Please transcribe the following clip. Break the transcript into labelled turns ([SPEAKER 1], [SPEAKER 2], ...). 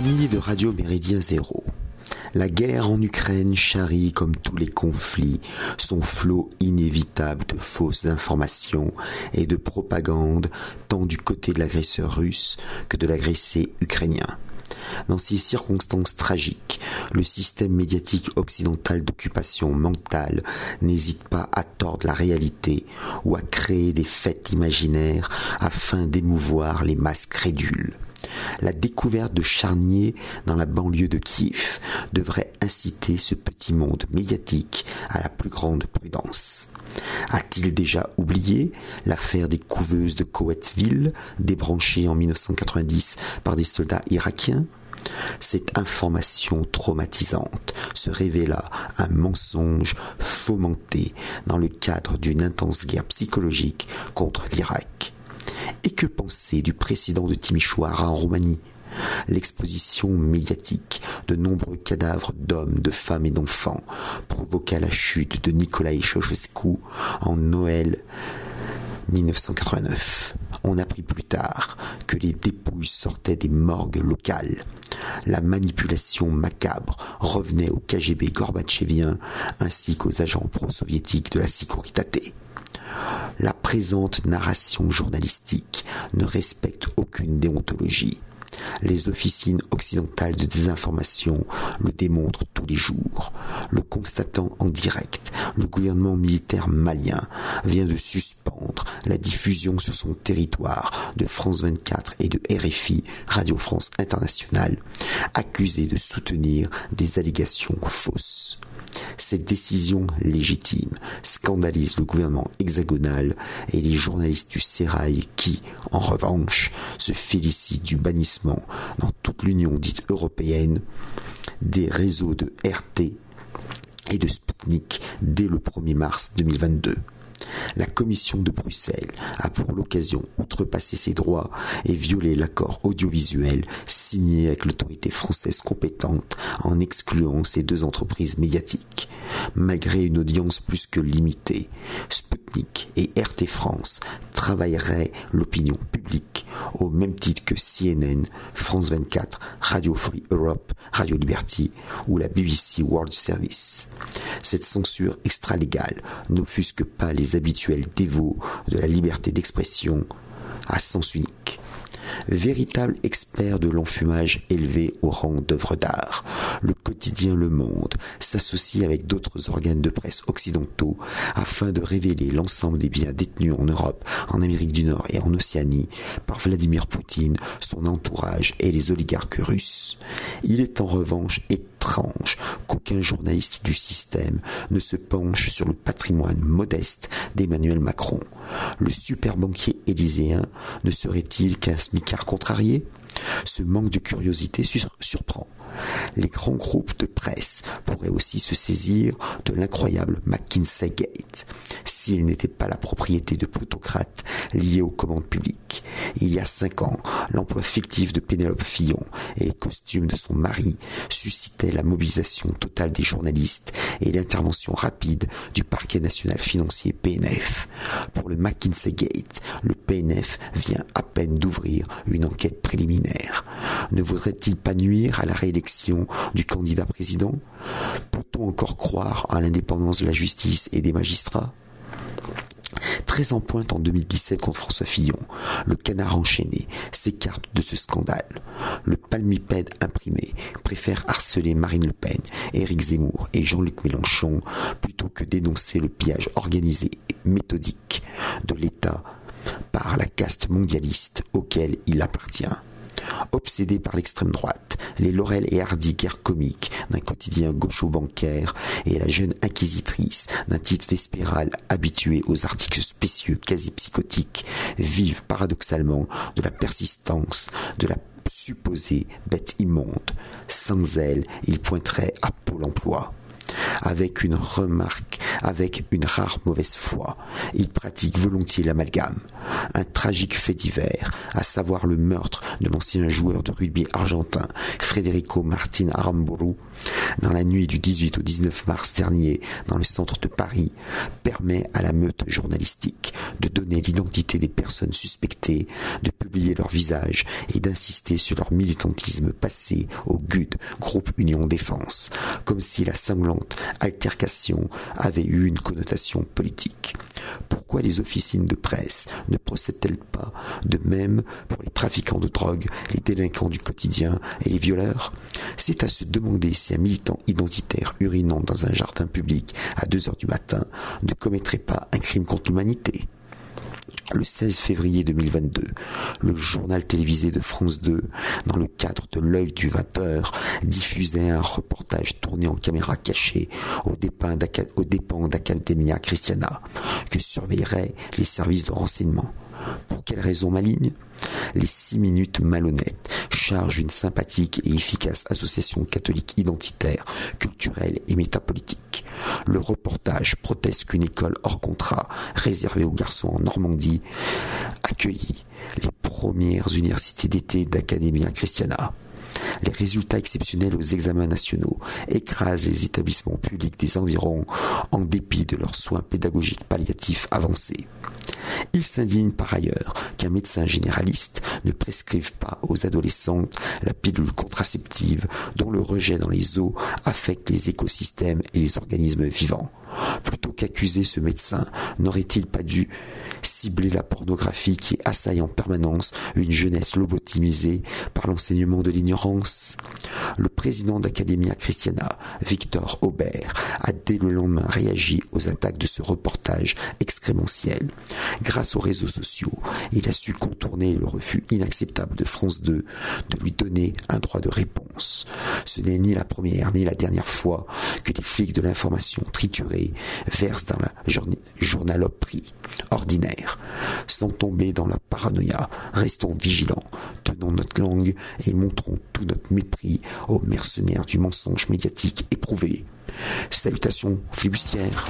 [SPEAKER 1] Amis de Radio Méridien Zéro. La guerre en Ukraine charrie, comme tous les conflits, son flot inévitable de fausses informations et de propagande, tant du côté de l'agresseur russe que de l'agressé ukrainien. Dans ces circonstances tragiques, le système médiatique occidental d'occupation mentale n'hésite pas à tordre la réalité ou à créer des fêtes imaginaires afin d'émouvoir les masses crédules. La découverte de charniers dans la banlieue de Kiev devrait inciter ce petit monde médiatique à la plus grande prudence. A-t-il déjà oublié l'affaire des couveuses de Koweïtville, débranchées en 1990 par des soldats irakiens? Cette information traumatisante se révéla un mensonge fomenté dans le cadre d'une intense guerre psychologique contre l'Irak. Et que penser du précédent de Timișoara en Roumanie? L'exposition médiatique de nombreux cadavres d'hommes, de femmes et d'enfants provoqua la chute de Nicolae Ceausescu en Noël 1989. On apprit plus tard que les dépouilles sortaient des morgues locales. La manipulation macabre revenait au KGB gorbatchevien ainsi qu'aux agents pro-soviétiques de la Sécurité. La présente narration journalistique ne respecte aucune déontologie. Les officines occidentales de désinformation le démontrent tous les jours. Le constatant en direct, le gouvernement militaire malien vient de suspendre la diffusion sur son territoire de France 24 et de RFI, Radio France Internationale, accusés de soutenir des allégations fausses. Cette décision légitime scandalise le gouvernement hexagonal et les journalistes du Sérail qui, en revanche, se félicitent du bannissement dans toute l'Union dite européenne des réseaux de RT et de Sputnik dès le 1er mars 2022. La Commission de Bruxelles a pour l'occasion outrepasser ses droits et violé l'accord audiovisuel signé avec l'autorité française compétente en excluant ces deux entreprises médiatiques. Malgré une audience plus que limitée, Et RT France travailleraient l'opinion publique au même titre que CNN, France 24, Radio Free Europe, Radio Liberty ou la BBC World Service. Cette censure extralégale n'offusque pas les habituels dévots de la liberté d'expression à sens unique. Véritable expert de l'enfumage élevé au rang d'œuvre d'art, le quotidien Le Monde s'associe avec d'autres organes de presse occidentaux afin de révéler l'ensemble des biens détenus en Europe, en Amérique du Nord et en Océanie par Vladimir Poutine, son entourage et les oligarques russes. Il est en revanche qu'aucun journaliste du système ne se penche sur le patrimoine modeste d'Emmanuel Macron. Le super banquier élyséen ne serait-il qu'un smicard contrarié? Ce manque de curiosité surprend. Les grands groupes de presse pourraient aussi se saisir de l'incroyable McKinsey Gate, s'il n'était pas la propriété de plutocrates liés aux commandes publiques. Il y a cinq ans, l'emploi fictif de Pénélope Fillon et les costumes de son mari suscitaient la mobilisation totale des journalistes et l'intervention rapide du parquet national financier PNF. Pour le McKinsey Gate, le PNF vient à peine d'ouvrir une enquête préliminaire. Ne voudrait-il pas nuire à la réélection du candidat président? Peut-on encore croire à l'indépendance de la justice et des magistrats? Très en pointe en 2017 contre François Fillon, le canard enchaîné s'écarte de ce scandale. Le palmipède imprimé préfère harceler Marine Le Pen, Éric Zemmour et Jean-Luc Mélenchon plutôt que dénoncer le pillage organisé et méthodique de l'État par la caste mondialiste auquel il appartient. Obsédé par l'extrême droite, les Laurel et Hardy guerres comiques d'un quotidien gaucho-bancaire et la jeune inquisitrice d'un titre vespéral habitué aux articles spécieux quasi psychotiques vivent paradoxalement de la persistance de la supposée bête immonde. Sans elle, il pointerait à Pôle emploi. Avec une remarque, avec une rare mauvaise foi. Il pratique volontiers l'amalgame. Un tragique fait divers, à savoir le meurtre de l'ancien joueur de rugby argentin Federico Martin Aramburu, dans la nuit du 18 au 19 mars dernier dans le centre de Paris, permet à la meute journalistique de donner l'identité des personnes suspectées, de publier leur visage et d'insister sur leur militantisme passé au GUD, groupe Union Défense, comme si la sanglante altercation avait eu une connotation politique. Pourquoi les officines de presse ne procèdent-elles pas de même pour les trafiquants de drogue, les délinquants du quotidien et les violeurs? C'est à se demander si un militant identitaire urinant dans un jardin public à 2 heures du matin ne commettrait pas un crime contre l'humanité. Le 16 février 2022, le journal télévisé de France 2, dans le cadre de l'œil du 20h, diffusait un reportage tourné en caméra cachée aux dépens d'Academia Christiana, que surveilleraient les services de renseignement. Pour quelle raison maligne? Les six minutes malhonnêtes chargent une sympathique et efficace association catholique identitaire, culturelle et métapolitique. Le reportage proteste qu'une école hors contrat, réservée aux garçons en Normandie, accueillit les premières universités d'été d'Academia Christiana. Les résultats exceptionnels aux examens nationaux écrasent les établissements publics des environs en dépit de leurs soins pédagogiques palliatifs avancés. Il s'indigne par ailleurs qu'un médecin généraliste ne prescrive pas aux adolescentes la pilule contraceptive dont le rejet dans les eaux affecte les écosystèmes et les organismes vivants. Plutôt qu'accuser ce médecin, n'aurait-il pas dû cibler la pornographie qui assaille en permanence une jeunesse lobotomisée par l'enseignement de l'ignorance? Le président d'Academia Christiana, Victor Aubert, a dès le lendemain réagi aux attaques de ce reportage excrémentiel. Grâce aux réseaux sociaux, il a su contourner le refus inacceptable de France 2 de lui donner un droit de réponse. Ce n'est ni la première ni la dernière fois que les flics de l'information triturée versent dans la journaloperie ordinaire. Sans tomber dans la paranoïa, restons vigilants, tenons notre langue et montrons tout notre mépris aux mercenaires du mensonge médiatique éprouvé. Salutations flibustières.